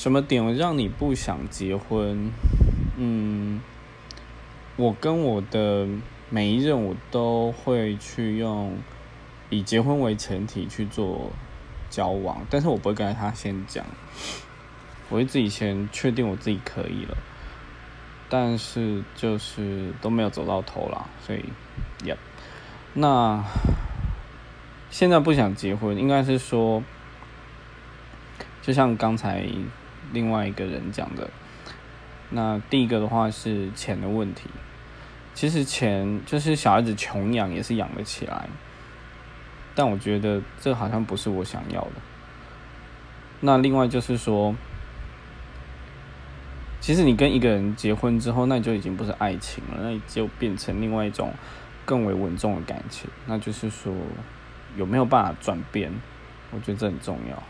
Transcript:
什么点让你不想结婚？嗯，我跟我的每一任我都会去用以结婚为前提去做交往，但是我不会跟他先讲，我会自己先确定我自己可以了，但是就是都没有走到头啦，所以，Yep，那现在不想结婚，应该是说，就像刚才。另外一个人讲的，那第一个的话是钱的问题。其实钱就是小孩子穷养也是养得起来，但我觉得这好像不是我想要的。那另外就是说，其实你跟一个人结婚之后，那就已经不是爱情了，那就变成另外一种更为稳重的感情。那就是说，有没有办法转变？我觉得这很重要。